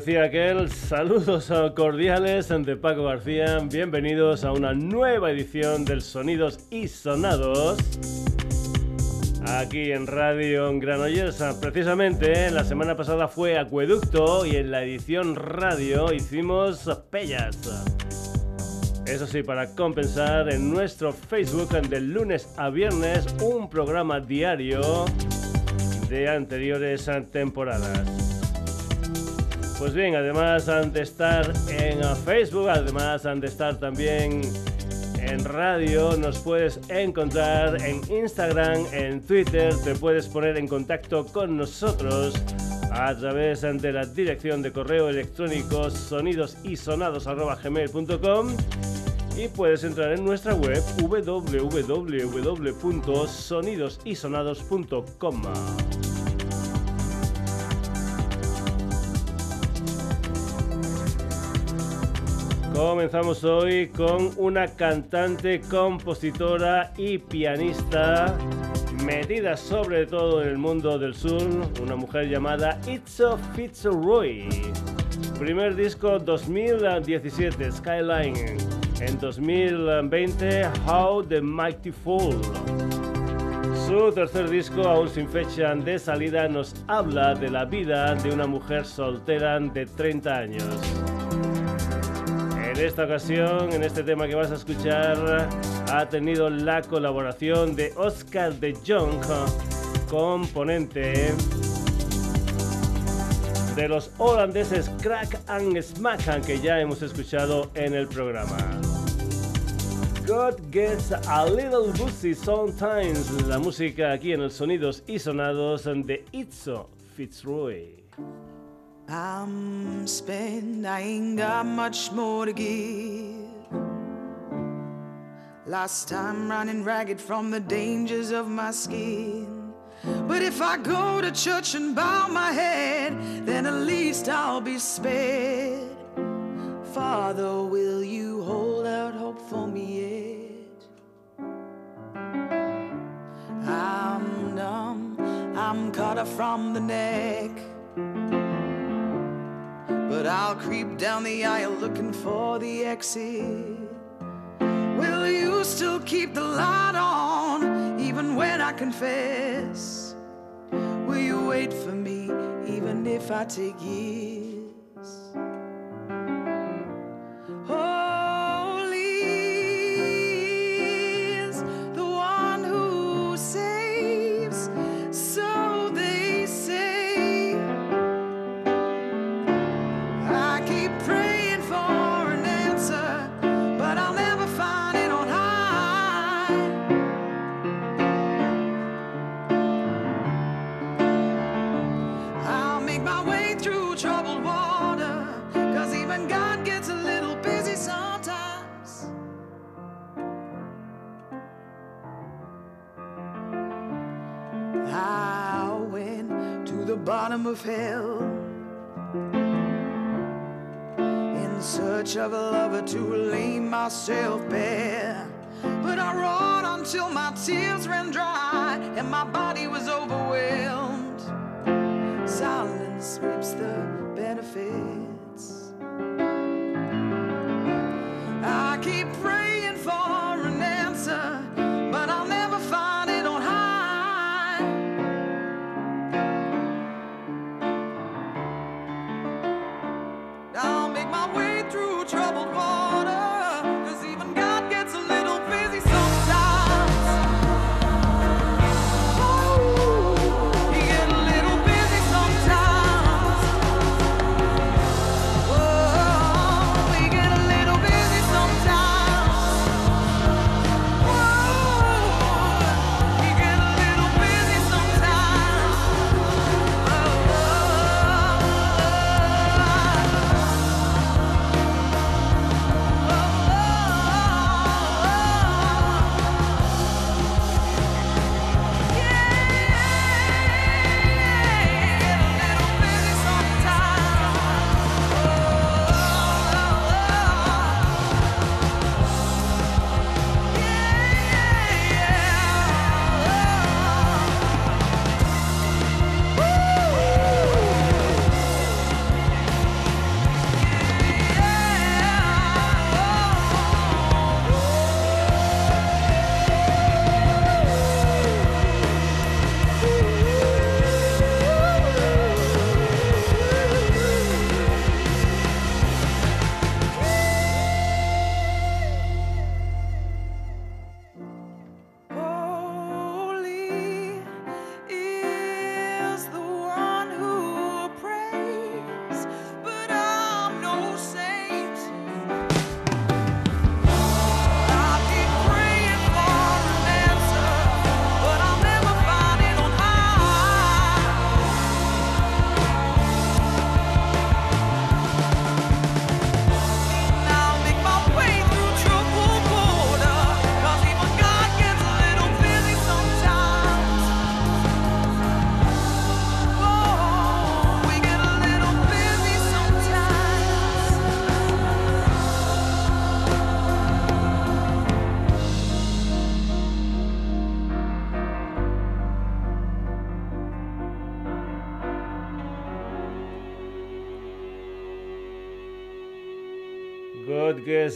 decía aquel, saludos cordiales de Paco García, bienvenidos a una nueva edición del Sonidos y Sonados. Aquí en Radio Granollers, precisamente la semana pasada fue Acueducto y en la edición radio hicimos Pellas. Eso sí, para compensar en nuestro Facebook de lunes a viernes un programa diario de anteriores temporadas. Pues bien, además de estar en Facebook, además de estar también en radio, nos puedes encontrar en Instagram, en Twitter, te puedes poner en contacto con nosotros a través de la dirección de correo electrónico sonidosisonados.gmail.com y puedes entrar en nuestra web www.sonidosisonados.com. Comenzamos hoy con una cantante, compositora y pianista metida sobre todo en el mundo del sur, una mujer llamada Itzo Fitzroy. Primer disco 2017, Skyline. En 2020, How the Mighty Fall. Su tercer disco, aún sin fecha de salida, nos habla de la vida de una mujer soltera de 30 años. Esta ocasión, en este tema que vas a escuchar, ha tenido la colaboración de Oscar de Jong, componente de los holandeses Crack and Smack, que ya hemos escuchado en el programa. God gets a little boozy sometimes. La música aquí en los sonidos y sonados de Itzo Fitzroy. I'm spent, I ain't got much more to give. Last time running ragged from the dangers of my skin. But if I go to church and bow my head, then at least I'll be spared. Father, will you hold out hope for me yet? I'm numb, I'm cut off from the neck. But I'll creep down the aisle looking for the exit. Will you still keep the light on even when I confess? Will you wait for me even if I take years? In search of a lover to lay myself bare. But I wrought until my tears ran dry and my body was overwhelmed. Silence reaps the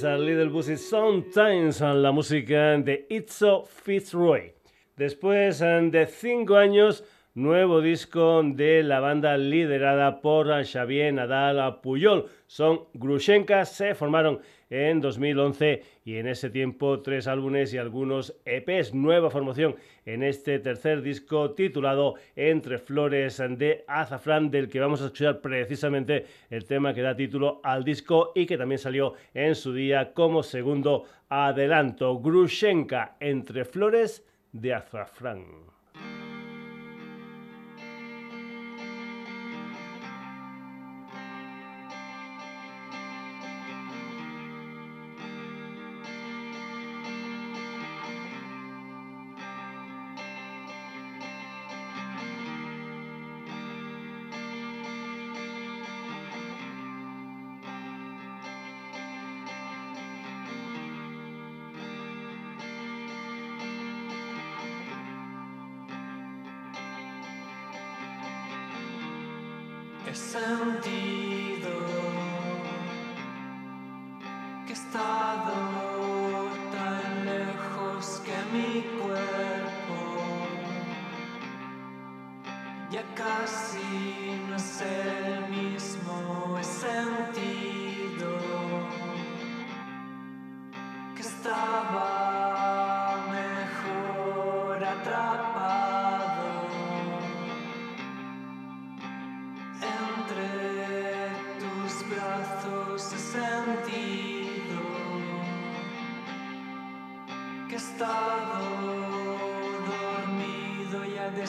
A Little Busy Sometimes, la música de Itzo Fitzroy. Después de cinco años, nuevo disco de la banda liderada por Xavier Nadal Puyol. Son Grushenka, se formaron en 2011 y en ese tiempo tres álbumes y algunos EPs. Nueva formación en este tercer disco titulado Entre Flores de Azafrán, del que vamos a escuchar precisamente el tema que da título al disco y que también salió en su día como segundo adelanto. Grushenka, Entre Flores de Azafrán.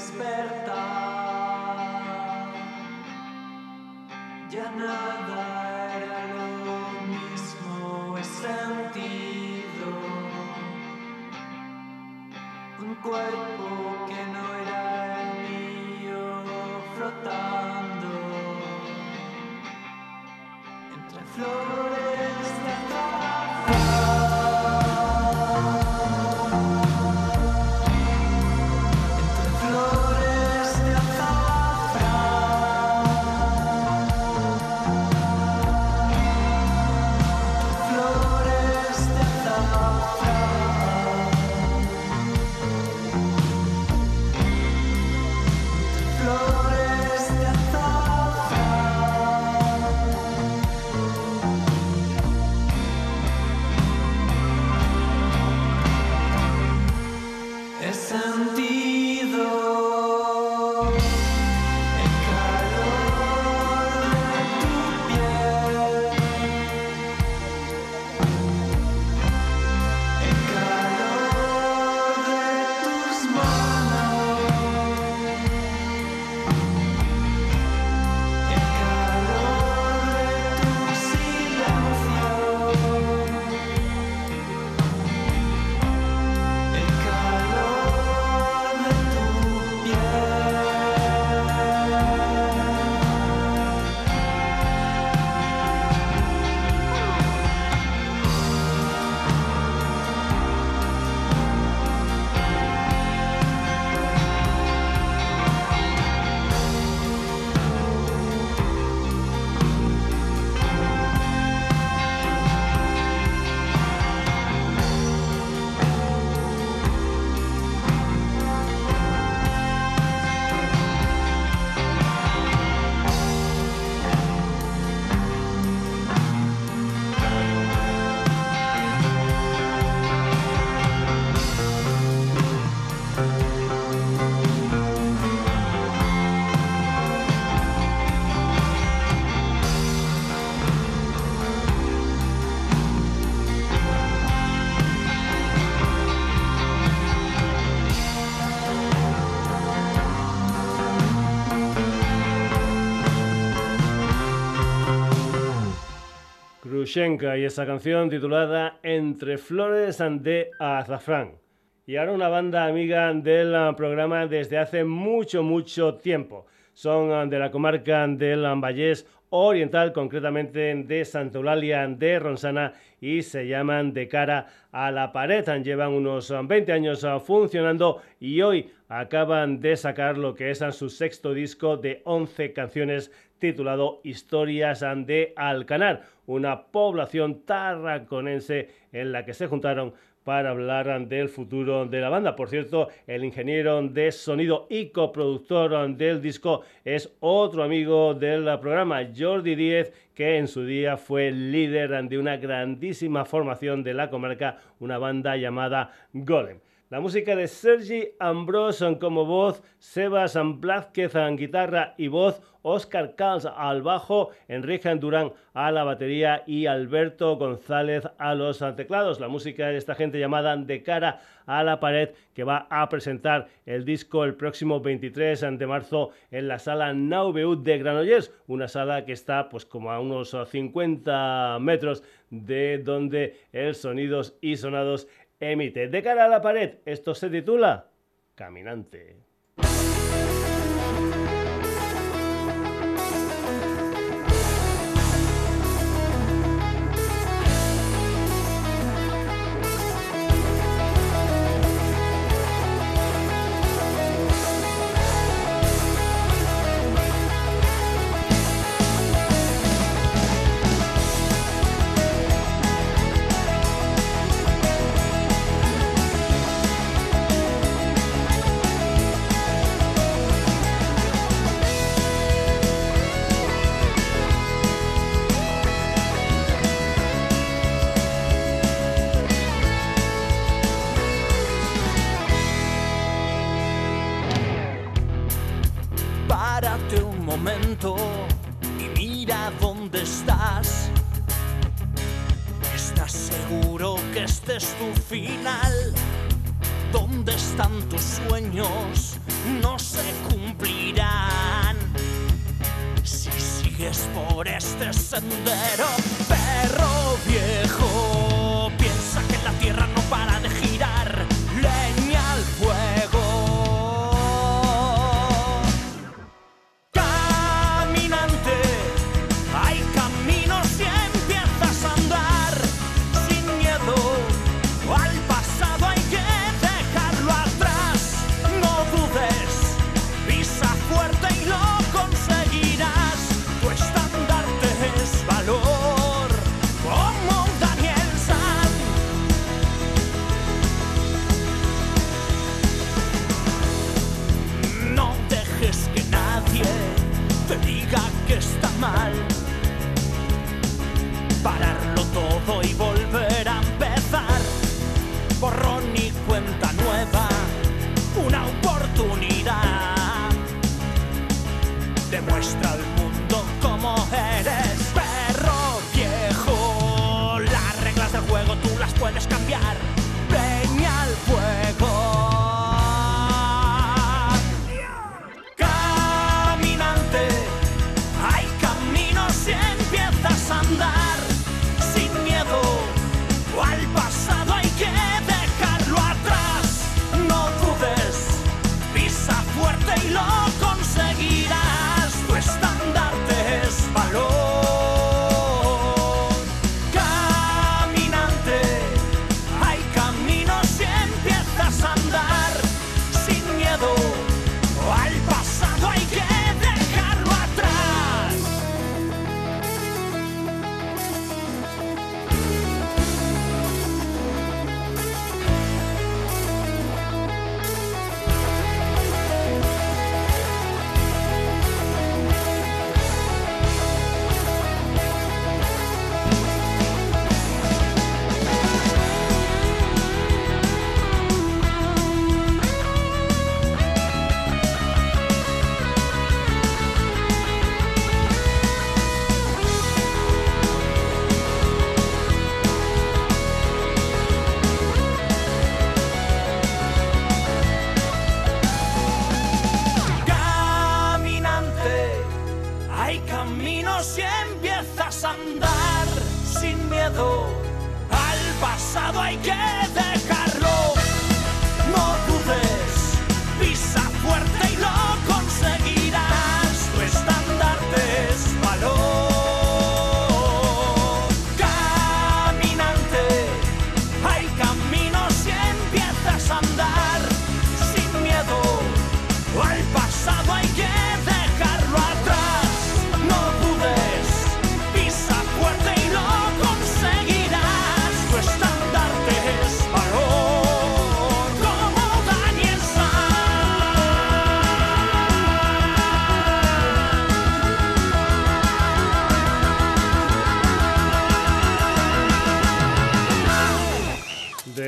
despertar. Ya nada era lo mismo, he sentido un cuerpo. Y esa canción titulada Entre Flores de Azafrán. Y ahora una banda amiga del programa desde hace mucho, mucho tiempo. Son de la comarca del Vallés Oriental, concretamente de Santa Eulalia de Ronsana y se llaman De cara a la pared. Llevan unos 20 años funcionando y hoy acaban de sacar lo que es su sexto disco de 11 canciones titulado Historias de Alcanar, una población tarraconense en la que se juntaron para hablar del futuro de la banda. Por cierto, el ingeniero de sonido y coproductor del disco es otro amigo del programa, Jordi Díez, que en su día fue líder de una grandísima formación de la comarca, una banda llamada Golem. La música de Sergi Ambroson como voz, Sebas Blázquez en guitarra y voz, Oscar Kals al bajo, Enrique Durán a la batería y Alberto González a los teclados. La música de esta gente llamada De cara a la pared que va a presentar el disco el próximo 23 de marzo en la sala Naubeut de Granollers, una sala que está pues como a unos 50 metros de donde el Sonidos y Sonados emite. De cara a la pared, esto se titula Caminante.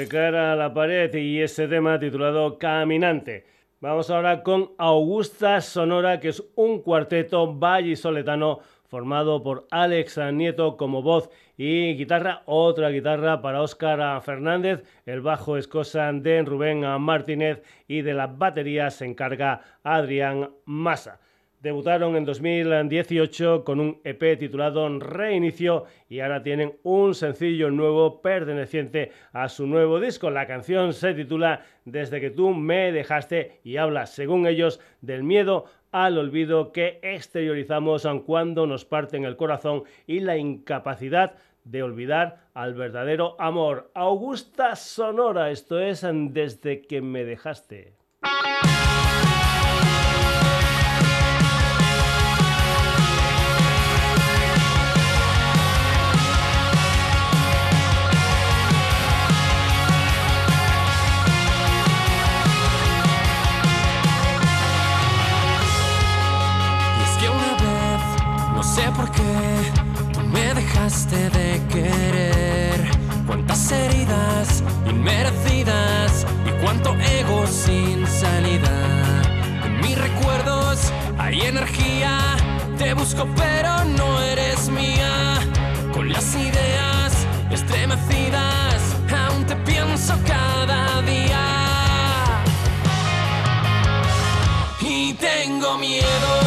Cara a la pared y ese tema titulado Caminante. Vamos ahora con Augusta Sonora, que es un cuarteto vallisoletano formado por Alex Nieto como voz y guitarra, otra guitarra para Óscar Fernández, el bajo es cosa de Rubén Martínez y de las baterías se encarga Adrián Massa. Debutaron en 2018 con un EP titulado Reinicio y ahora tienen un sencillo nuevo perteneciente a su nuevo disco. La canción se titula Desde que tú me dejaste y habla, según ellos, del miedo al olvido que exteriorizamos cuando nos parten el corazón y la incapacidad de olvidar al verdadero amor. Augusta Sonora, esto es Desde que me dejaste. De querer. Cuántas heridas inmerecidas y cuánto ego sin salida. En mis recuerdos hay energía, te busco pero no eres mía. Con las ideas estremecidas, aún te pienso cada día. Y tengo miedo.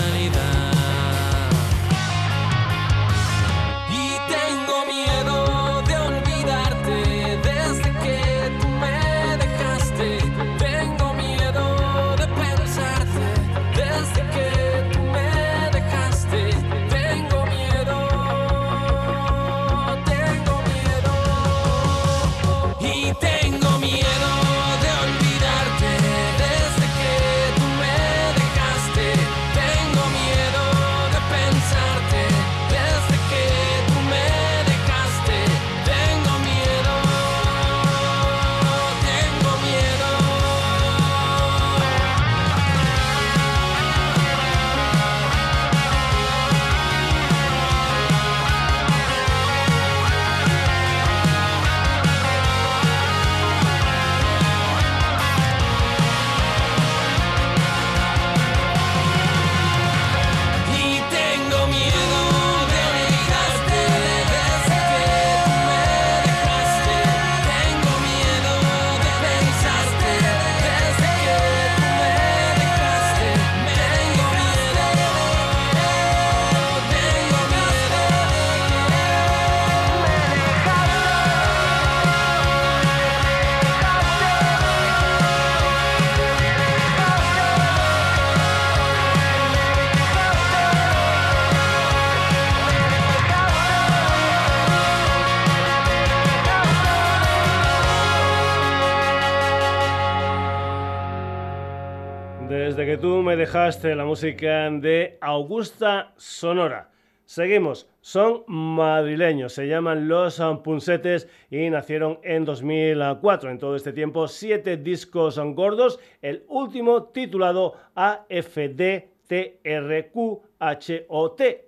la música de Augusta Sonora. Seguimos, son madrileños, se llaman Los Punsetes y nacieron en 2004. En todo este tiempo, siete discos gordos, el último titulado AFDTRQHOT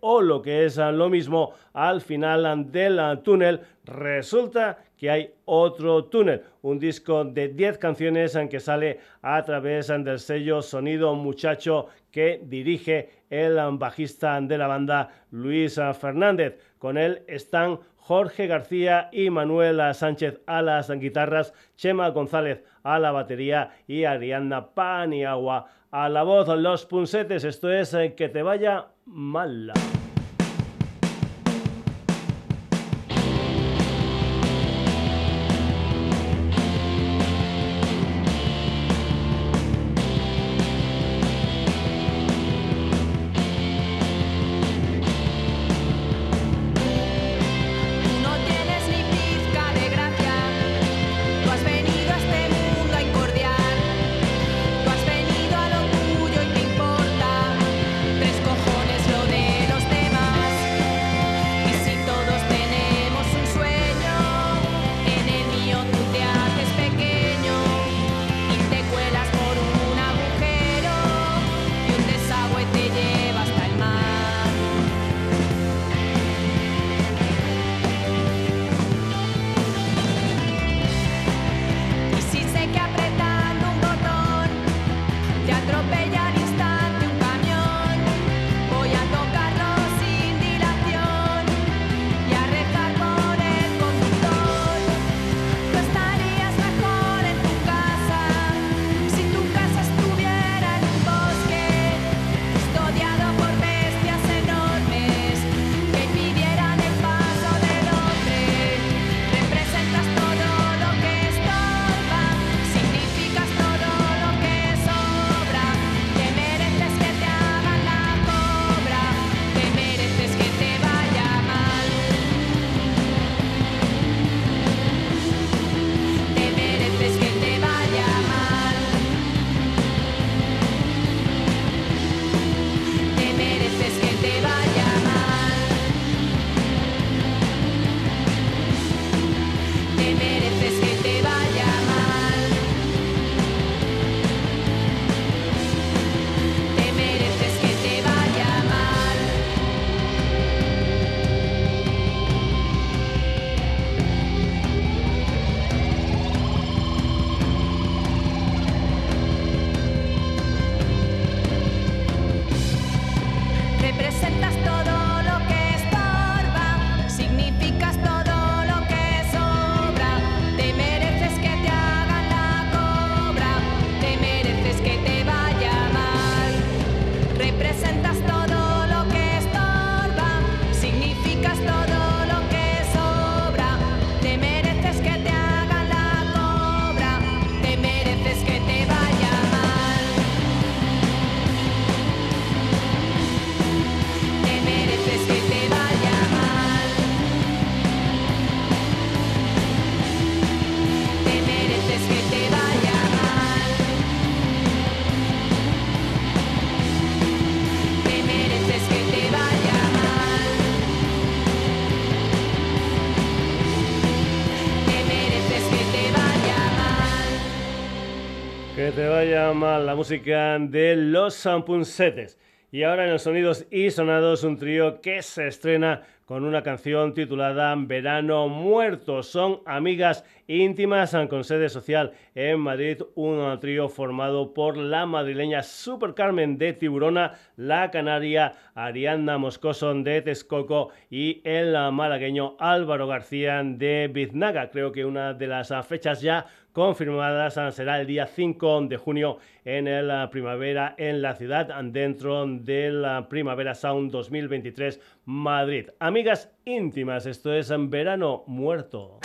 o lo que es lo mismo al final del túnel resulta que hay otro túnel, un disco de 10 canciones en que sale a través del sello Sonido Muchacho que dirige el bajista de la banda Luis Fernández. Con él están Jorge García y Manuel Sánchez a las guitarras, Chema González a la batería y Ariana Paniagua a la voz. Los punsetes, esto es eh, que te vaya mal. la música de los Sampunsetes. Y ahora en los sonidos y sonados un trío que se estrena con una canción titulada Verano Muerto. Son amigas íntimas con sede social en Madrid, un trío formado por la madrileña Super Carmen de Tiburona, la canaria Arianda Moscoso de Texcoco y el malagueño Álvaro García de Biznaga. Creo que una de las fechas ya confirmadas será el día 5 de junio en la primavera en la ciudad dentro de la Primavera Sound 2023 Madrid. Amigas íntimas, esto es en verano muerto.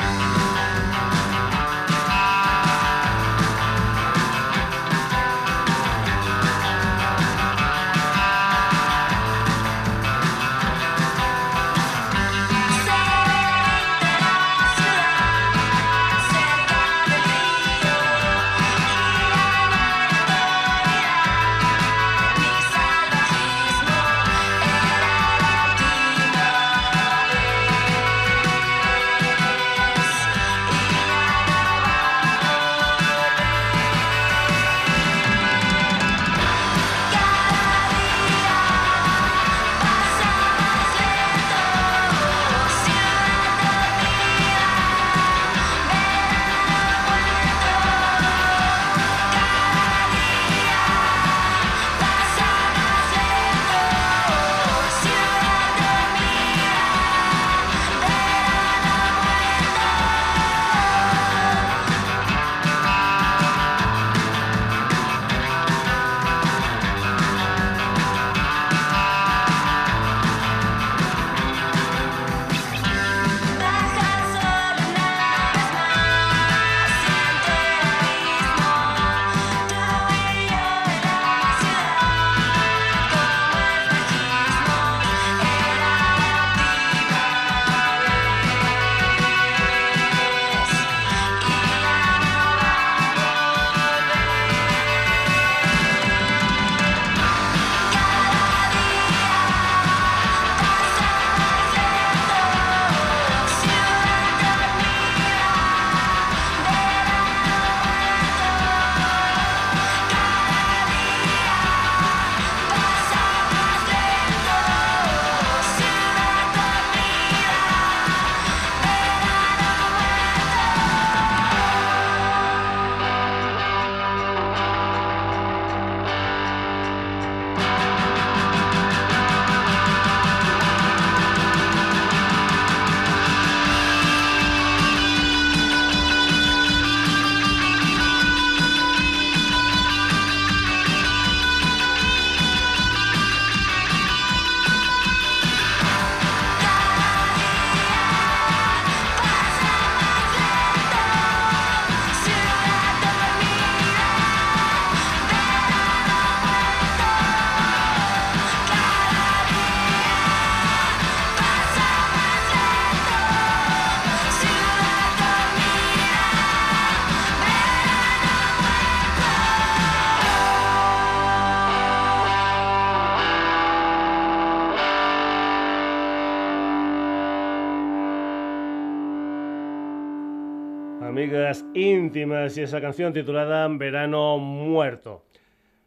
Y esa canción titulada Verano Muerto.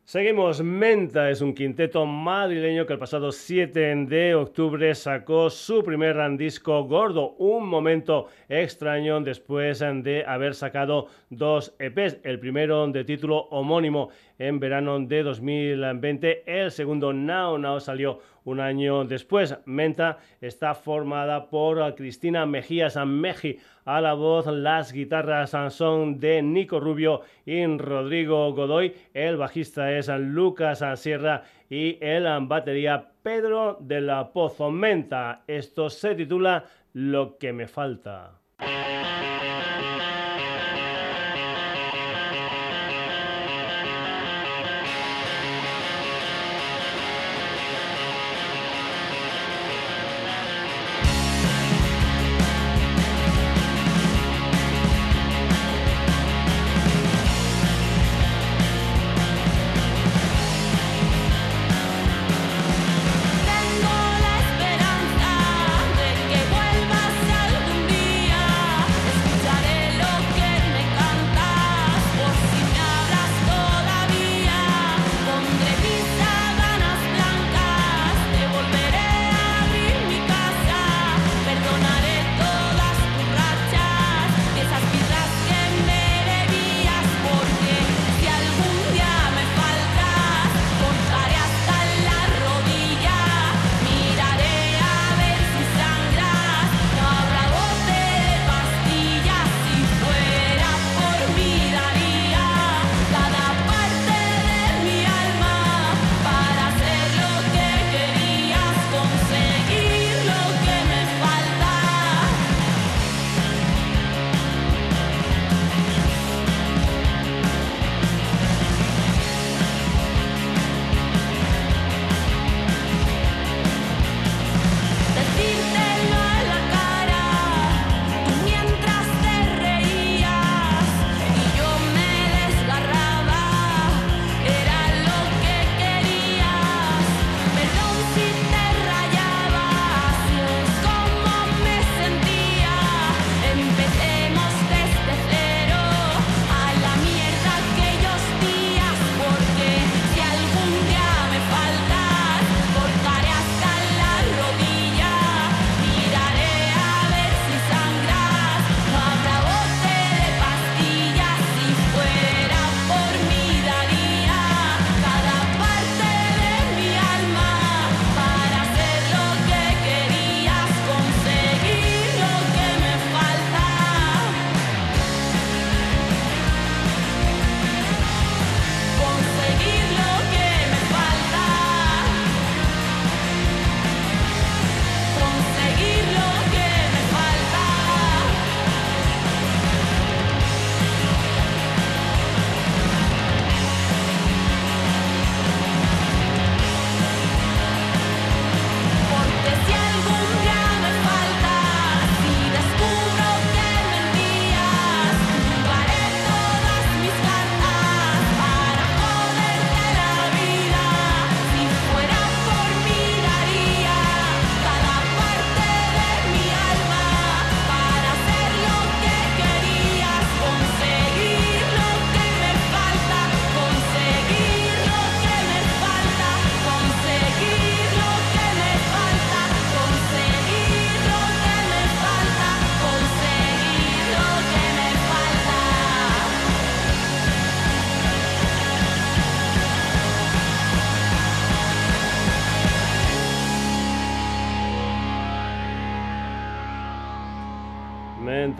Seguimos, Menta es un quinteto madrileño que el pasado 7 de octubre sacó su primer disco gordo, un momento extraño después de haber sacado dos EPs, el primero de título homónimo en verano de 2020, el segundo Now Now salió un año después. Menta está formada por Cristina Mejías Meji a la voz, las guitarras son de Nico Rubio y Rodrigo Godoy, el bajista es Lucas Sierra y el batería Pedro de la Pozo Menta. Esto se titula Lo que me falta.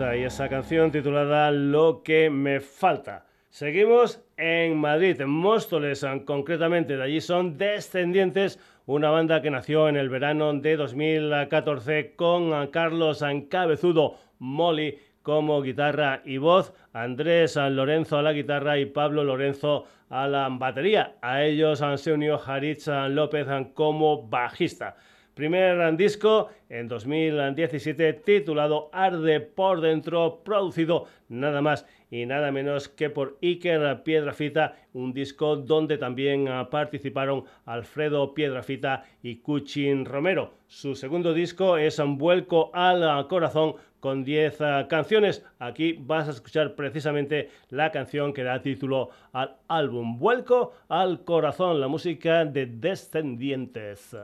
Y esa canción titulada Lo que me falta. Seguimos en Madrid, en Móstoles, concretamente de allí son Descendientes, una banda que nació en el verano de 2014 con Carlos Cabezudo Molly como guitarra y voz, Andrés Lorenzo a la guitarra y Pablo Lorenzo a la batería. A ellos se unió Haritz López como bajista. Primer disco en 2017 titulado Arde por dentro, producido nada más y nada menos que por Iker Piedrafita, un disco donde también participaron Alfredo Piedrafita y Cuchin Romero. Su segundo disco es Un vuelco al corazón con 10 ah, canciones. Aquí vas a escuchar precisamente la canción que da título al álbum Vuelco al Corazón, la música de Descendientes.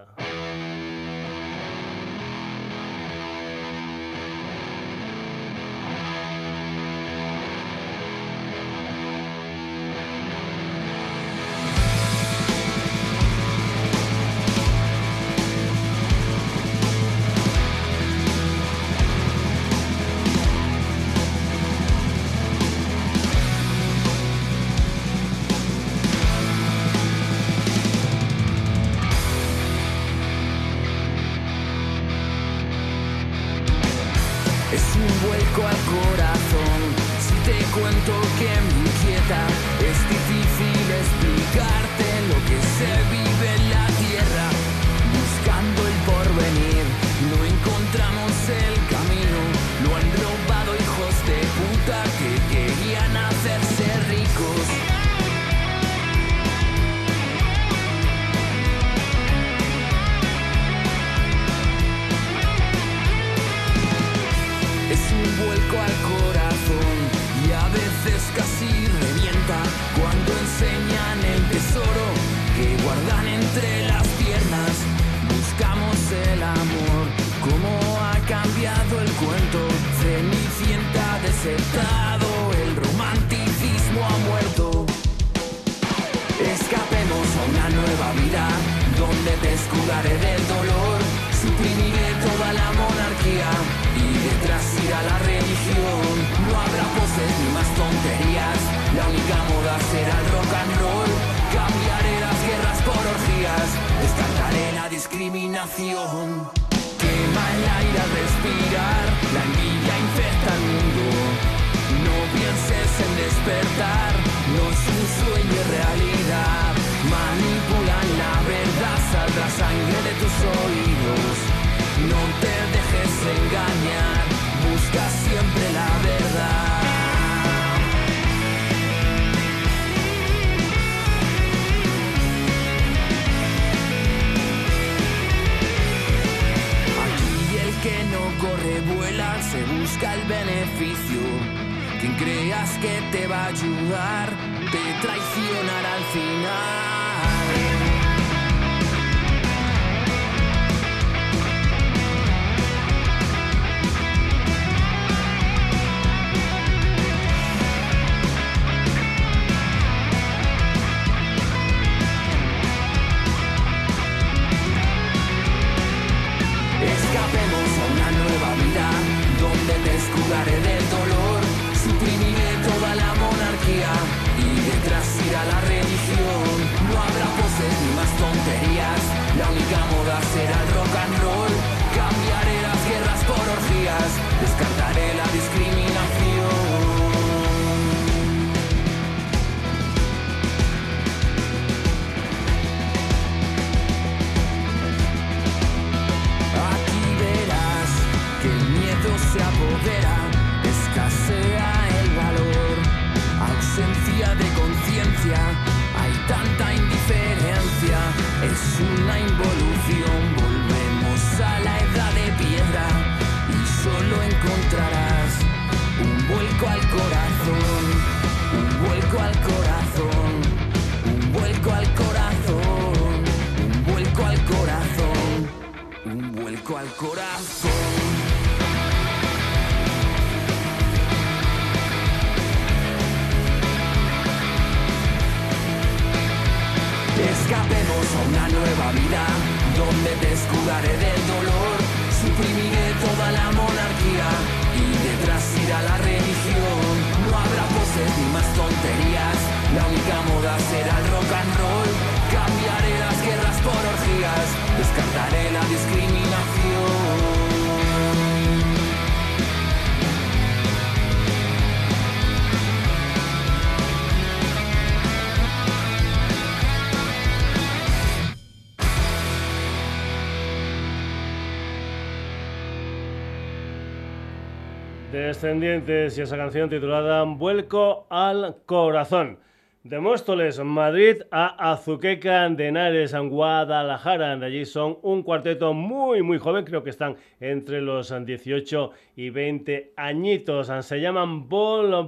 busca el beneficio. Quien creas que te va a ayudar, te traicionará al final. Descendientes y esa canción titulada Vuelco al Corazón. De Móstoles, Madrid a Azuqueca de Henares, Guadalajara. De allí son un cuarteto muy, muy joven, creo que están entre los 18 y 20 añitos. Se llaman Bol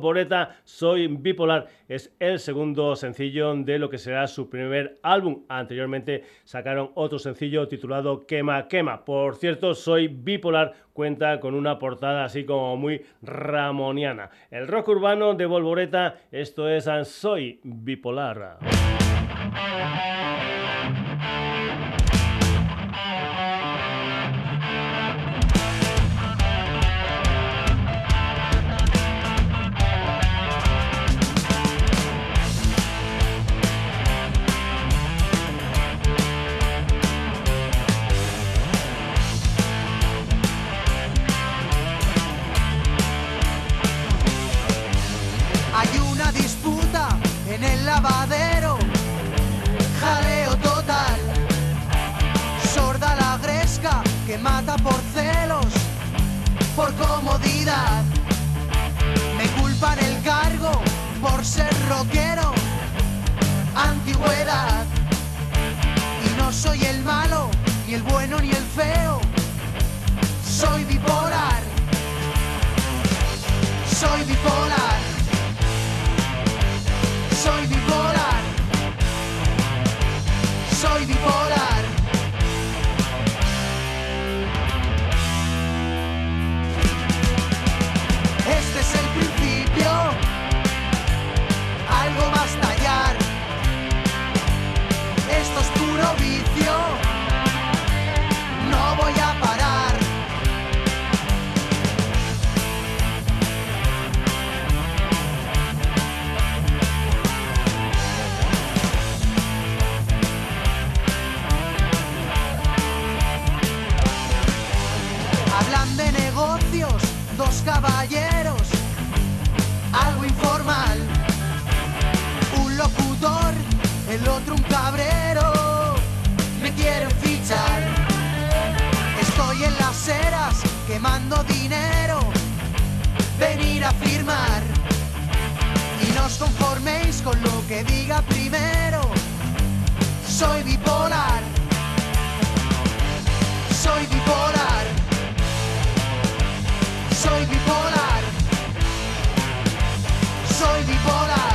Soy Bipolar. Es el segundo sencillo de lo que será su primer álbum. Anteriormente sacaron otro sencillo titulado Quema Quema. Por cierto, Soy Bipolar cuenta con una portada así como muy ramoniana. El rock urbano de Volvoreta, esto es Soy Bipolar. Mata por celos, por comodidad, me culpan el cargo por ser rockero, antigüedad, y no soy el malo, ni el bueno ni el feo, soy bipolar, soy bipolar. Soy bipolar. Soy bipolar. Caballeros, algo informal. Un locutor, el otro un cabrero, me quieren fichar. Estoy en las eras quemando dinero, venir a firmar. Y no os conforméis con lo que diga primero. Soy bipolar. Soy bipolar. Soy bipolar. Soy bipolar.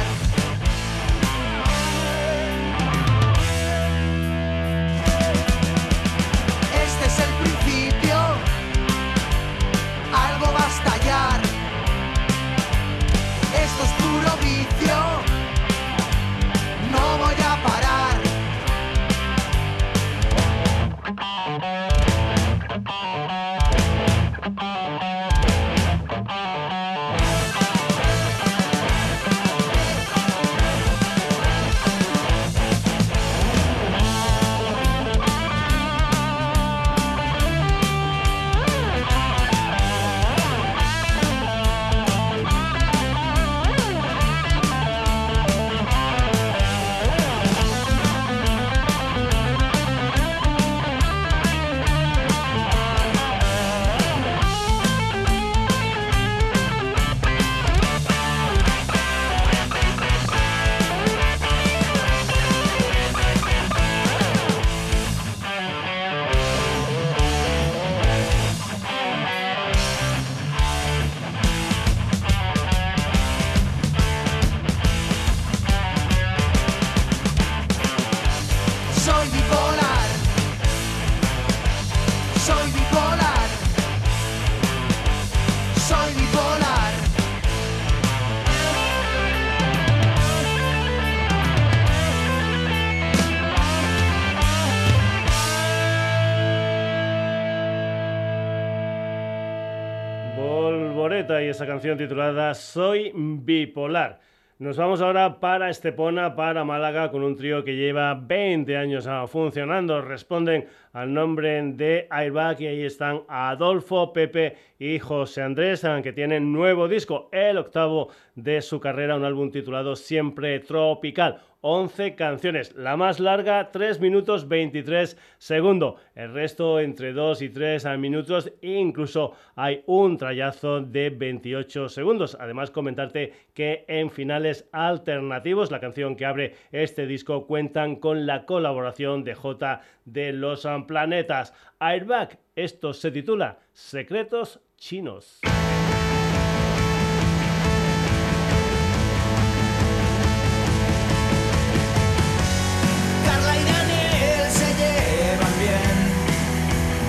Y esa canción titulada Soy bipolar. Nos vamos ahora para Estepona, para Málaga, con un trío que lleva 20 años ah, funcionando. Responden al nombre de Airbag y ahí están Adolfo, Pepe y José Andrés, ah, que tienen nuevo disco, el octavo de su carrera, un álbum titulado Siempre Tropical. 11 canciones. La más larga, 3 minutos 23 segundos. El resto entre 2 y 3 minutos. E incluso hay un trayazo de 28 segundos. Además, comentarte que en finales alternativos, la canción que abre este disco, cuentan con la colaboración de J de los Planetas. Airbag, esto se titula Secretos Chinos.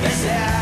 Esse é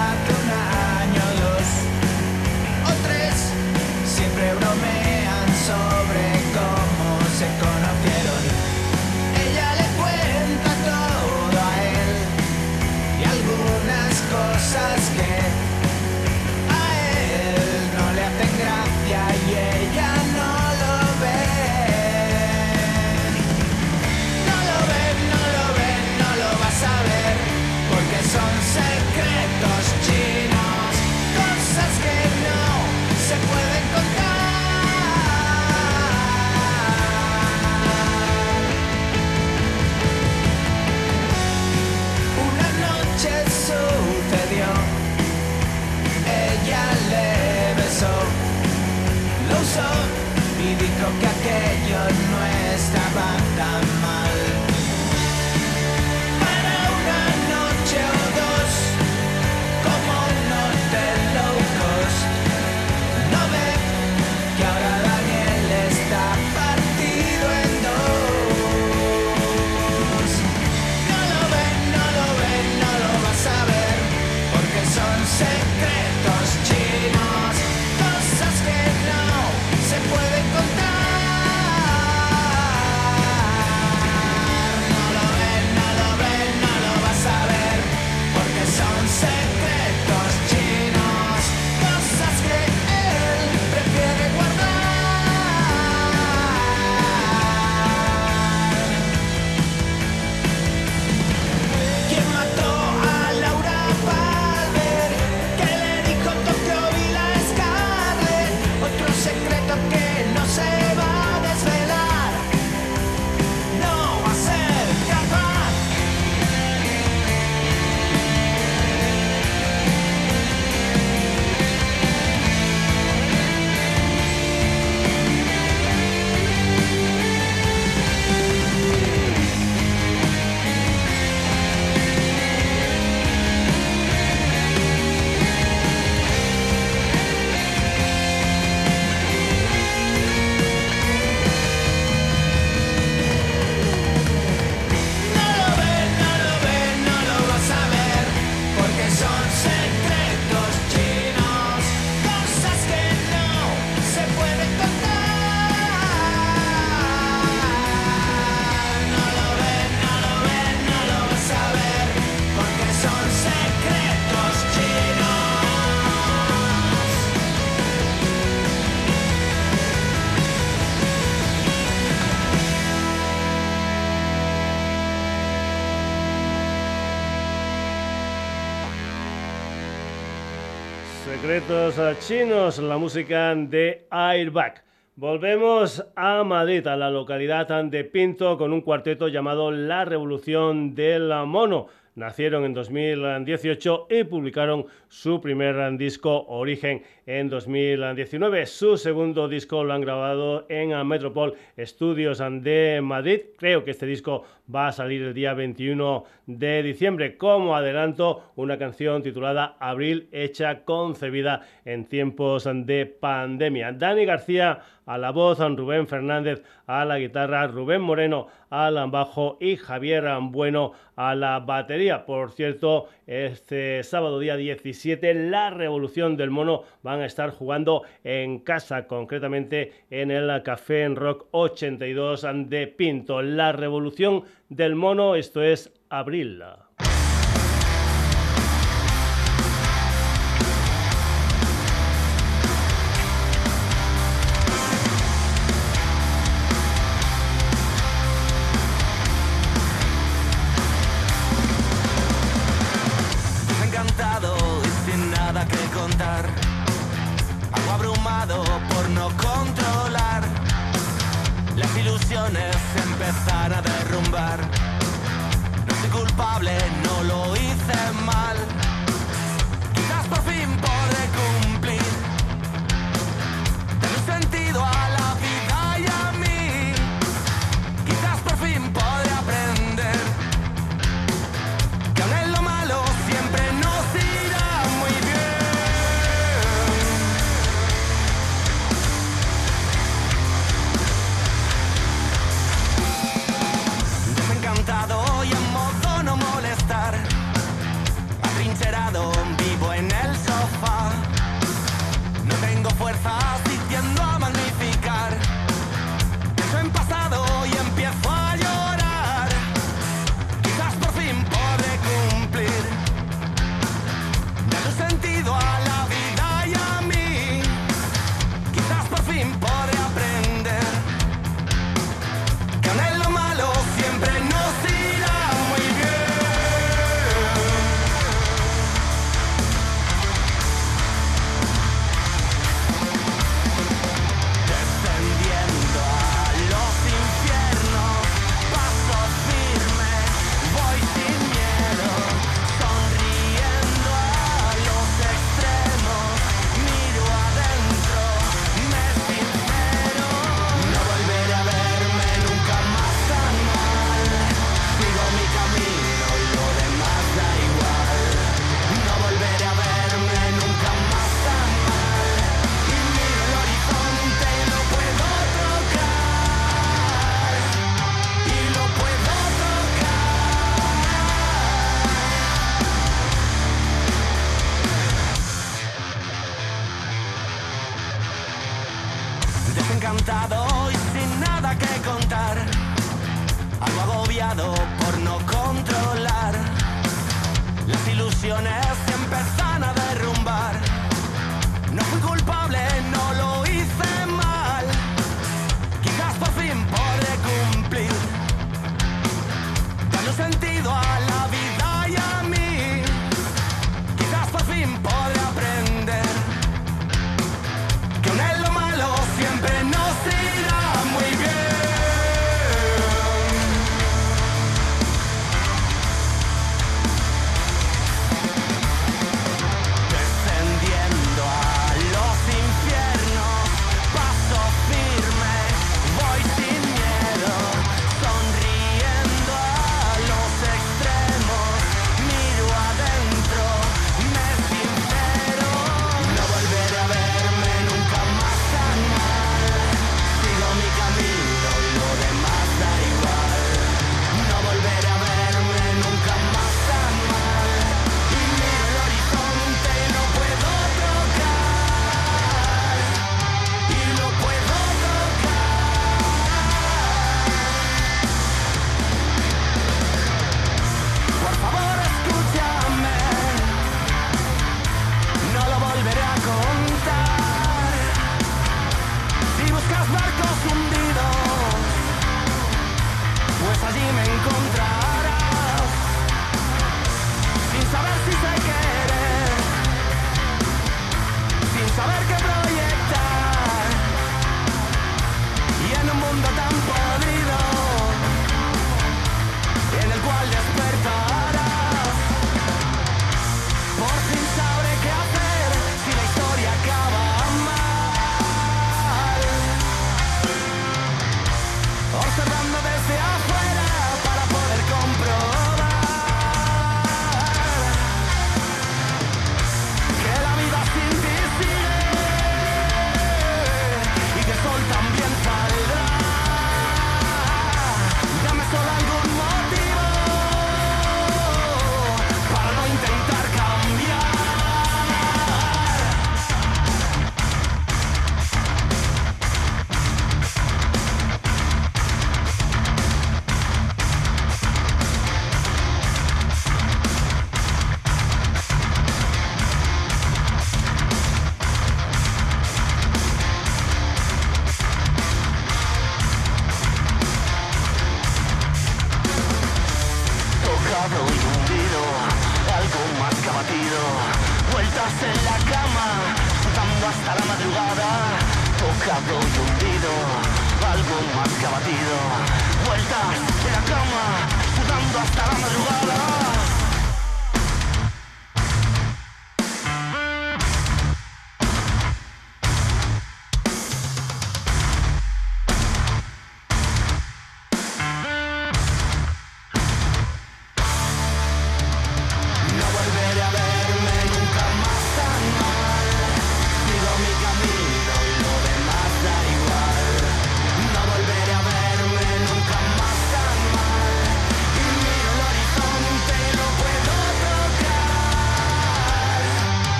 chinos, la música de Airbag. Volvemos a Madrid, a la localidad de Pinto, con un cuarteto llamado La Revolución del Mono. Nacieron en 2018 y publicaron su primer disco Origen en 2019. Su segundo disco lo han grabado en Metropol Studios de Madrid. Creo que este disco va a salir el día 21 de diciembre. Como adelanto, una canción titulada Abril, hecha, concebida en tiempos de pandemia. Dani García a la voz, Rubén Fernández a la guitarra, Rubén Moreno al bajo y Javier Bueno a la batería. Por cierto, este sábado día 17, la Revolución del Mono van a estar jugando en casa, concretamente en el Café en Rock 82 de Pinto. La Revolución del Mono, esto es Abril.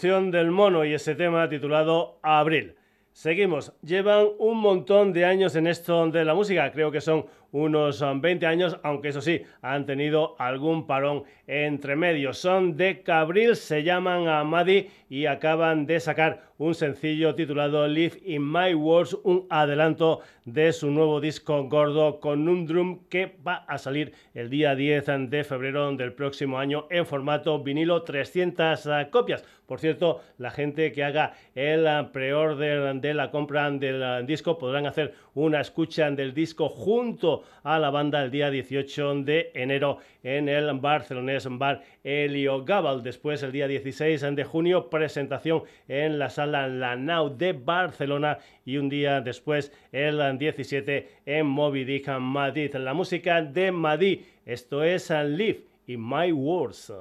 Del mono y ese tema titulado Abril. Seguimos, llevan un montón de años en esto de la música, creo que son unos 20 años, aunque eso sí, han tenido algún parón entre medios. Son de Cabril, se llaman Amadi y acaban de sacar un sencillo titulado Live in My Words, un adelanto de su nuevo disco gordo con un drum que va a salir el día 10 de febrero del próximo año en formato vinilo 300 copias. Por cierto, la gente que haga el pre-order de la compra del disco podrán hacer una escucha del disco junto a la banda el día 18 de enero en el barcelonés Bar Helio Gabal. Después, el día 16 de junio, presentación en la sala La Nau de Barcelona y un día después, el 17 en Moby Dick Madrid. La música de Madrid, esto es Live in My Words.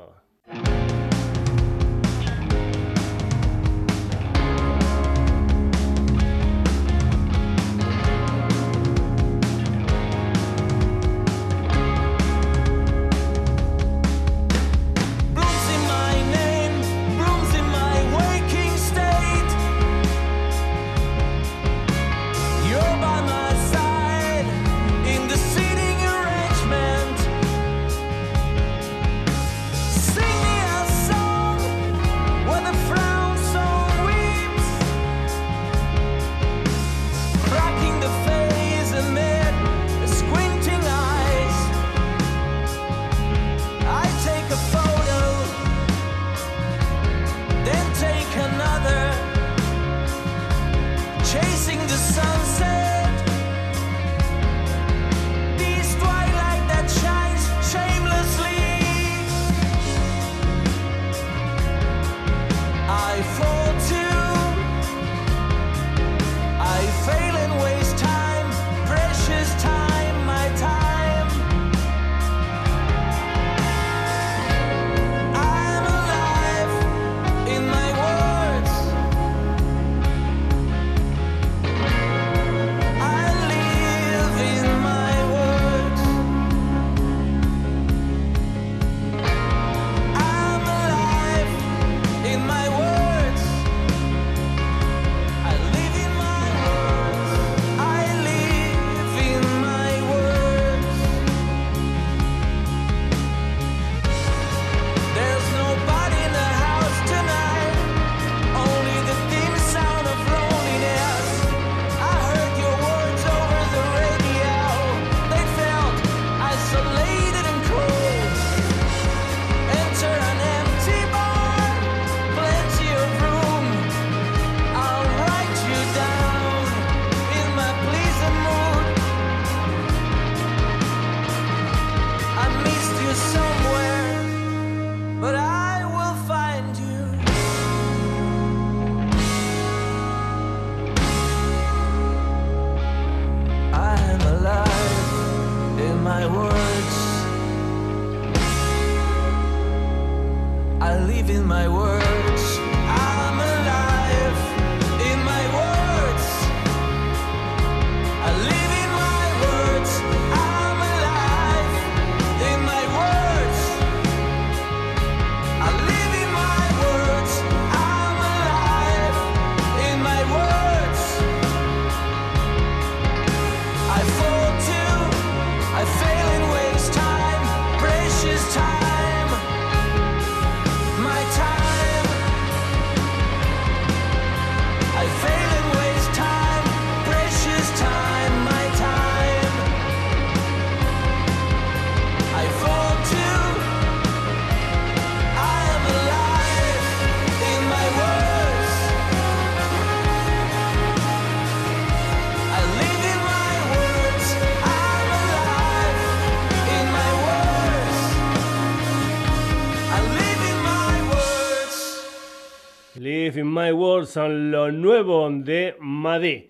Records, lo nuevo de Madrid.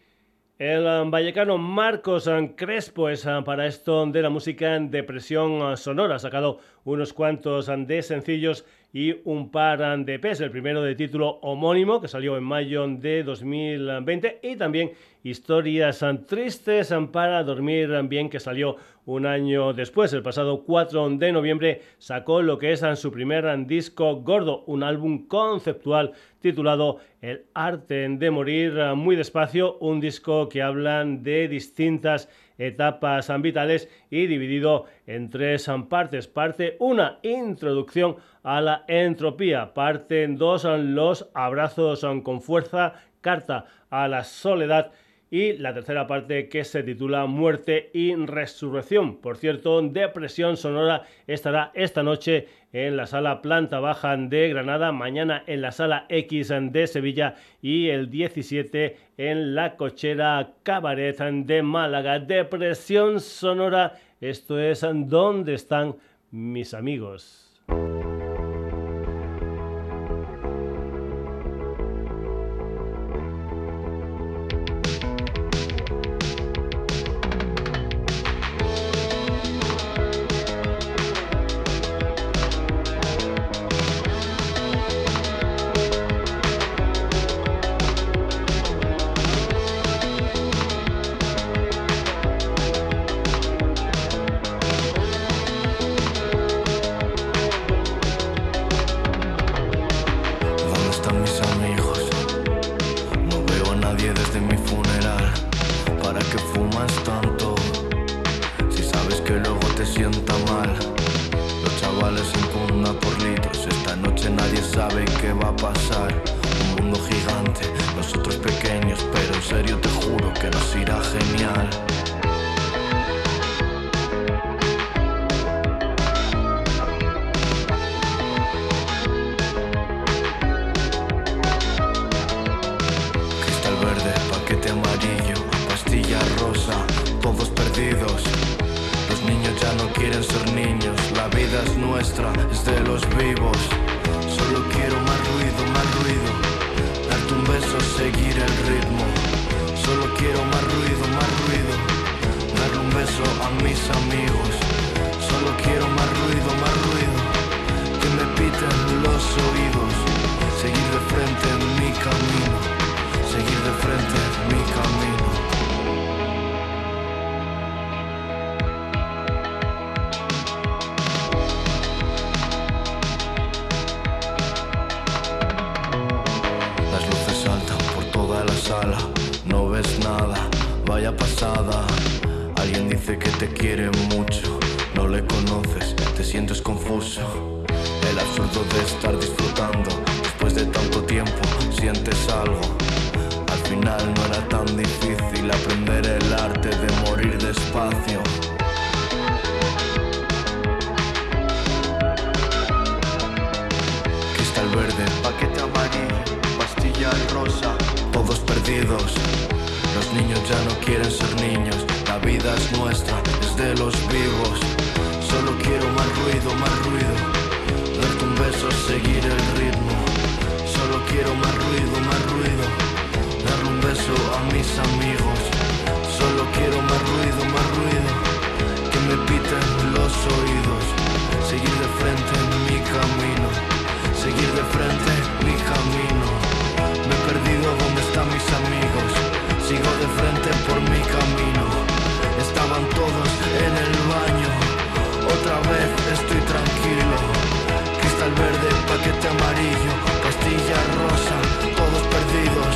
El vallecano Marcos Crespo es ah, para esto de la música en depresión ah, sonora. Ha sacado unos cuantos ah, de sencillos y un par de pes. El primero de título homónimo que salió en mayo de 2020 y también Historias tristes para dormir bien que salió un año después, el pasado 4 de noviembre, sacó lo que es en su primer disco gordo, un álbum conceptual titulado El arte de morir muy despacio, un disco que hablan de distintas etapas vitales y dividido en tres partes. Parte 1, introducción a la entropía. Parte 2, los abrazos con fuerza, carta a la soledad y la tercera parte que se titula Muerte y Resurrección. Por cierto, Depresión Sonora estará esta noche en la sala planta baja de Granada, mañana en la sala X de Sevilla y el 17 en la cochera Cabaret de Málaga. Depresión Sonora, esto es donde están mis amigos. vida nuestra, es de los vivos. Solo quiero más ruido, más ruido. Darte un beso, seguir el ritmo. Solo quiero más ruido, más ruido. Darle un beso a mis amigos. Solo quiero más ruido, más ruido. Que me piten los oídos. Seguir de frente en mi camino. Seguir de frente en mi camino. te quiere mucho, no le conoces, te sientes confuso. El absurdo de estar disfrutando, después de tanto tiempo sientes algo. Al final no era tan difícil aprender el arte de morir despacio. Cristal verde, paquete amarillo, pastilla rosa, todos perdidos. Los niños ya no quieren ser niños vida es nuestra, es de los vivos. Solo quiero más ruido, más ruido. Darte un beso, seguir el ritmo. Solo quiero más ruido, más ruido. dar un beso a mis amigos. Solo quiero más ruido, más ruido. Que me piten los oídos. Seguir de frente mi camino. Seguir de frente mi camino. Me he perdido donde están mis amigos. Sigo de frente por mi camino todos en el baño. Otra vez estoy tranquilo. Cristal verde, paquete amarillo, pastilla rosa, todos perdidos.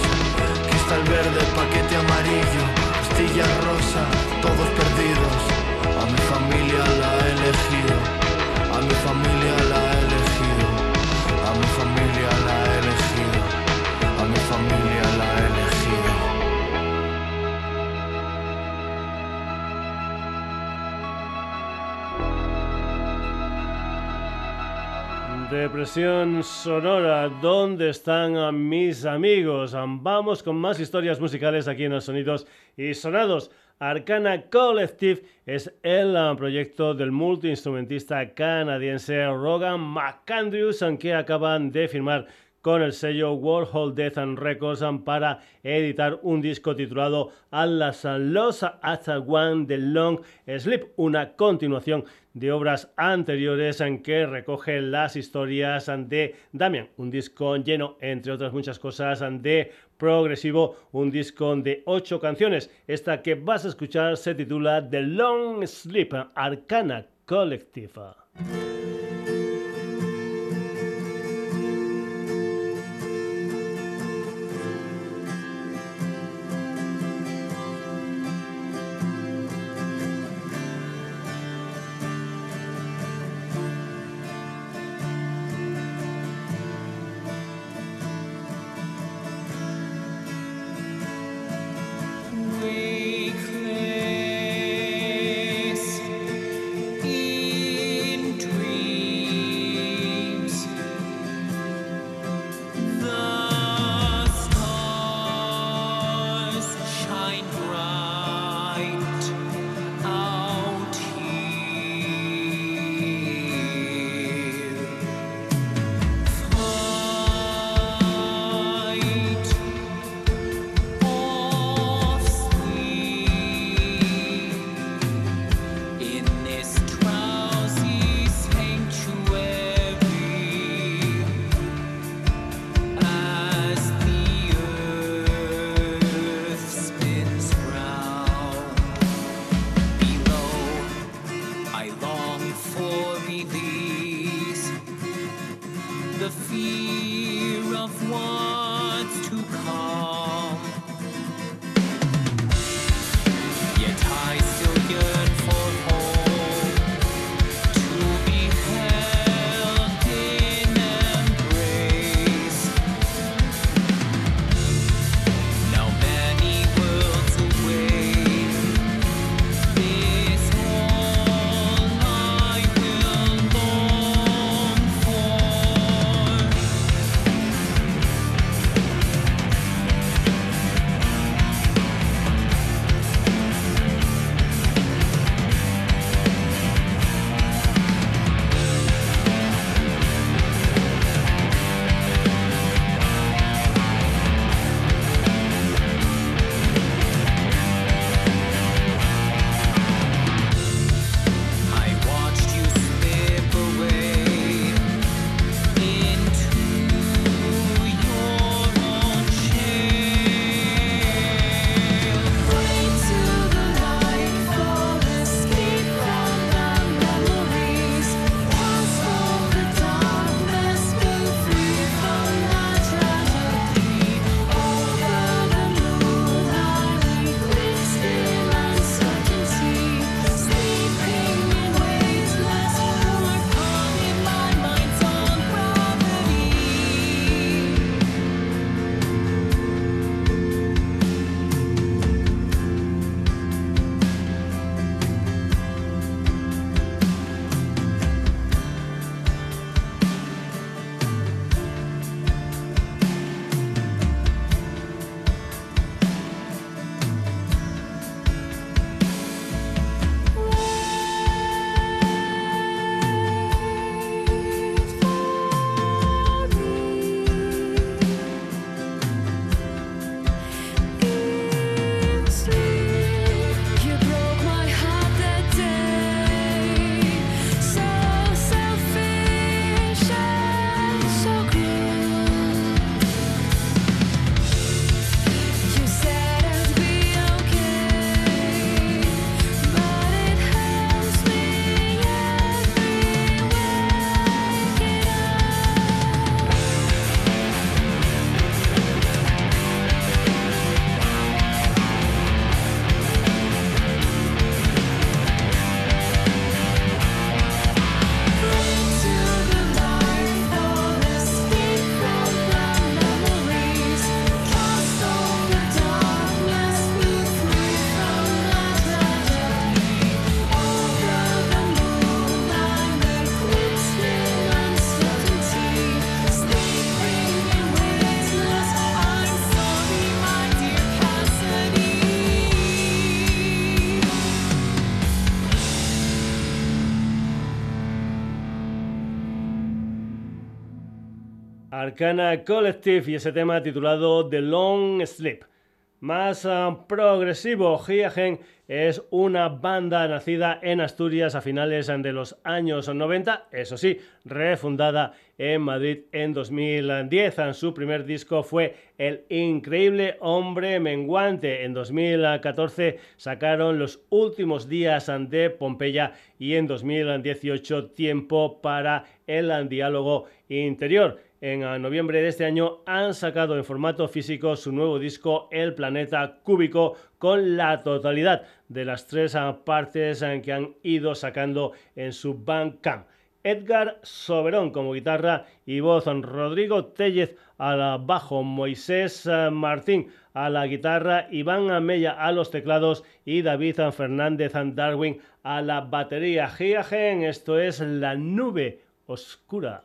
Cristal verde, paquete amarillo, pastilla rosa, todos perdidos. A mi familia la he elegido, a mi familia la versión sonora ¿Dónde están mis amigos? Vamos con más historias musicales aquí en los Sonidos y Sonados. Arcana Collective es el proyecto del multiinstrumentista canadiense Rogan McAndrews, que acaban de firmar con el sello Warhol Death and Records para editar un disco titulado Atlas Los at One The Long Sleep, una continuación de obras anteriores en que recoge las historias de Damian, un disco lleno, entre otras muchas cosas, de progresivo, un disco de ocho canciones. Esta que vas a escuchar se titula The Long Sleep, Arcana Collective. Arcana Collective y ese tema titulado The Long Sleep. Más ah, progresivo, Giagen es una banda nacida en Asturias a finales de los años 90, eso sí, refundada en Madrid en 2010. Su primer disco fue El Increíble Hombre Menguante. En 2014 sacaron Los Últimos Días de Pompeya y en 2018 Tiempo para el Diálogo Interior en noviembre de este año han sacado en formato físico su nuevo disco El Planeta Cúbico con la totalidad de las tres partes que han ido sacando en su Bandcamp. Edgar Soberón como guitarra y voz, Rodrigo Tellez a la bajo, Moisés Martín a la guitarra, Iván Amella a los teclados y David Fernández Darwin a la batería. Giagen, esto es La Nube Oscura.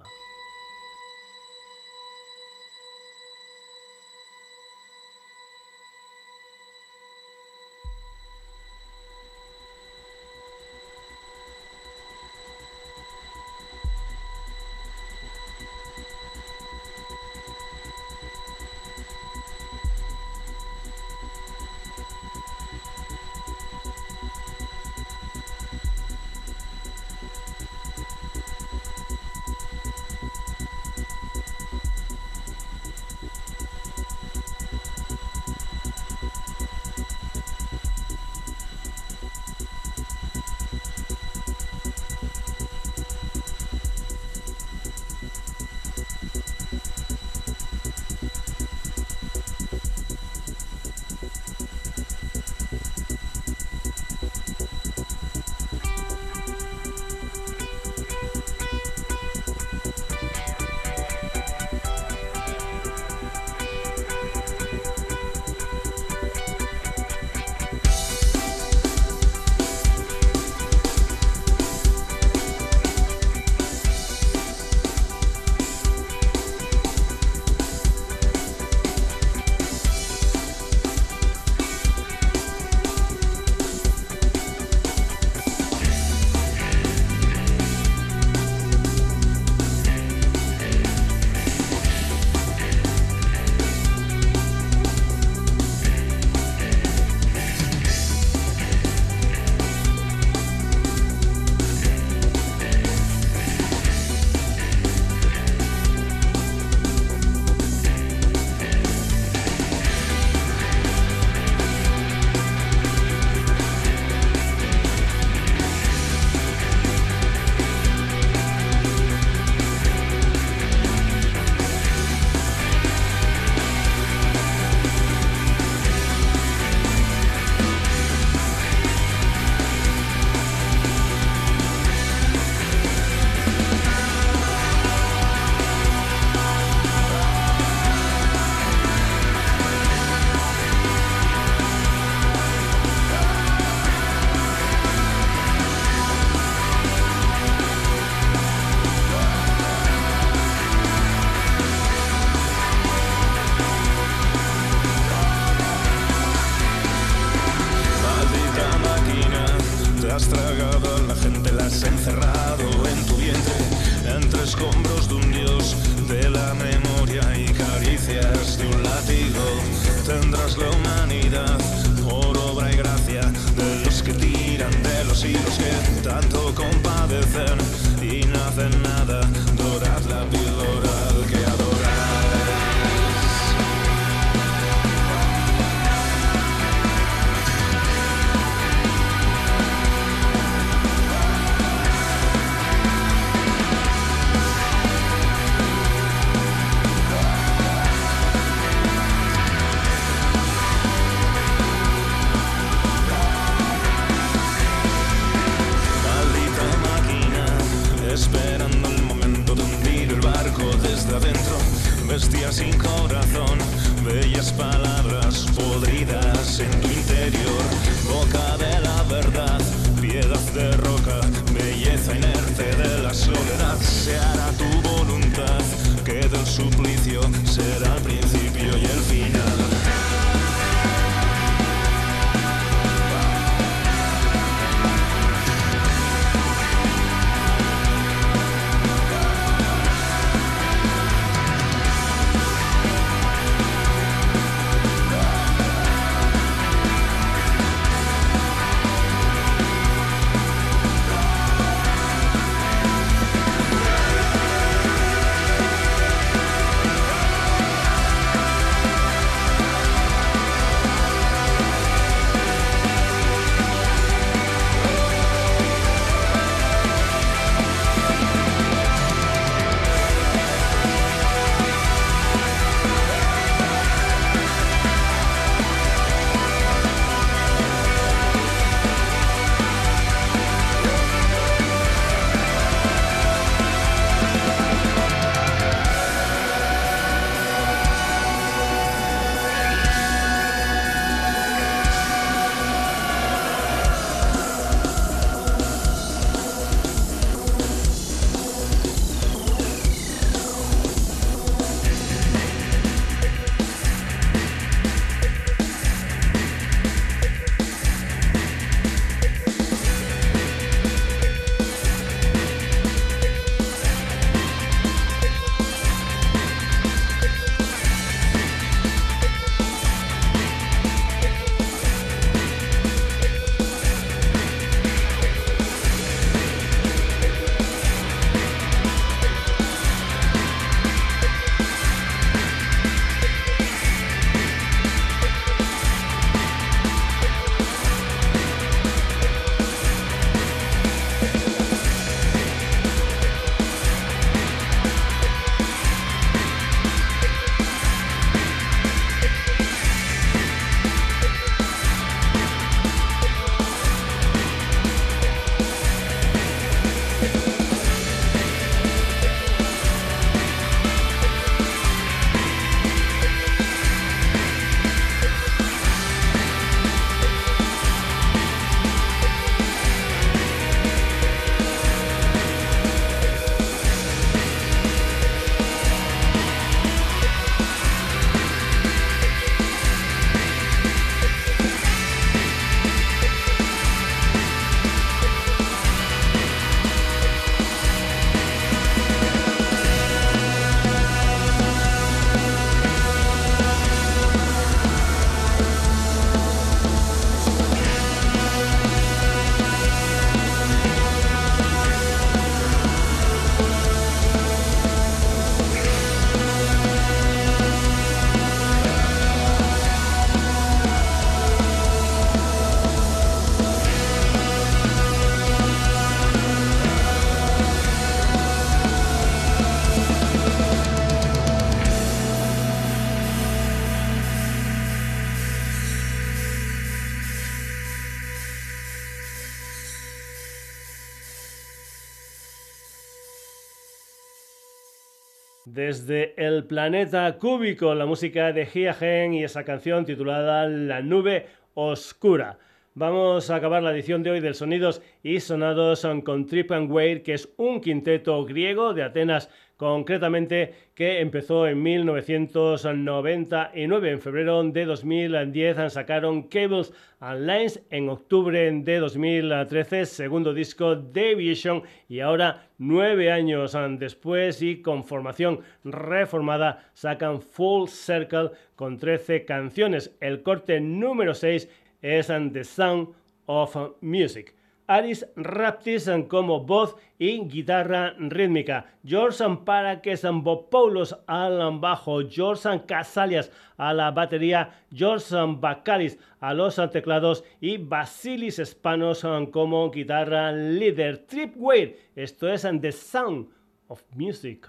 Desde el planeta cúbico, la música de Gia y esa canción titulada La nube oscura. Vamos a acabar la edición de hoy del Sonidos y Sonados con Trip and Wait, que es un quinteto griego de Atenas concretamente que empezó en 1999. En febrero de 2010 sacaron Cables and Lines, en octubre de 2013 segundo disco Deviation y ahora nueve años después y con formación reformada sacan Full Circle con 13 canciones. El corte número 6 es The Sound of Music. Aris Raptis como voz y guitarra rítmica, George Parakes Bopoulos al bajo, George Casalias a la batería, George Bakalis a los teclados. Y Basilis Spanos como guitarra líder. Tripwire, esto es The Sound of Music.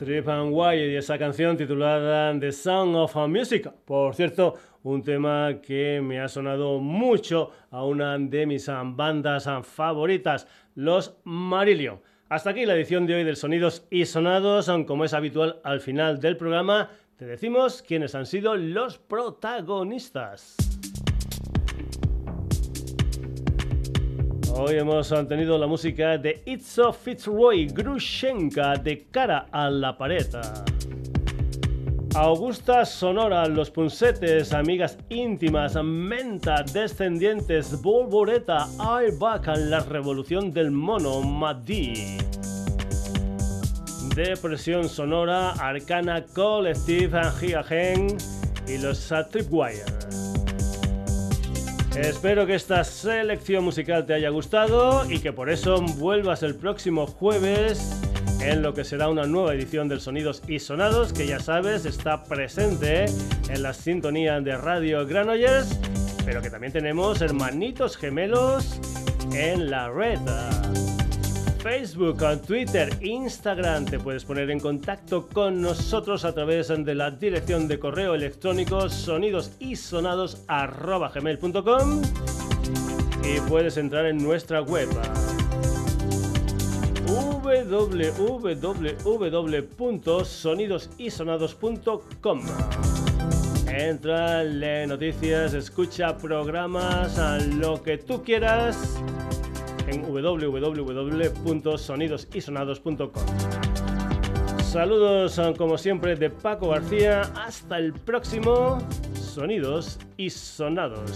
Trip and Wire y esa canción titulada The Sound of Music. Por cierto, un tema que me ha sonado mucho a una de mis bandas favoritas, los Marillion. Hasta aquí la edición de hoy del Sonidos y Sonados. Como es habitual al final del programa, te decimos quiénes han sido los protagonistas. Hoy hemos tenido la música de Itzo Fitzroy Grushenka de cara a la pared. Augusta Sonora, Los Punsetes, Amigas Íntimas, Menta, Descendientes, Volvoreta, Airbag, La Revolución del Mono, Maddi. Depresión Sonora, Arcana Collective, Gigagen y los Tripwire. Espero que esta selección musical te haya gustado y que por eso vuelvas el próximo jueves en lo que será una nueva edición del Sonidos y Sonados, que ya sabes está presente en la sintonía de Radio Granollers, pero que también tenemos hermanitos gemelos en la red. Facebook, Twitter, Instagram. Te puedes poner en contacto con nosotros a través de la dirección de correo electrónico sonidosisonados.gmail.com y puedes entrar en nuestra web www.sonidosisonados.com Entra, lee noticias, escucha programas, lo que tú quieras en www.sonidosisonados.com. Saludos como siempre de Paco García, hasta el próximo Sonidos y Sonados.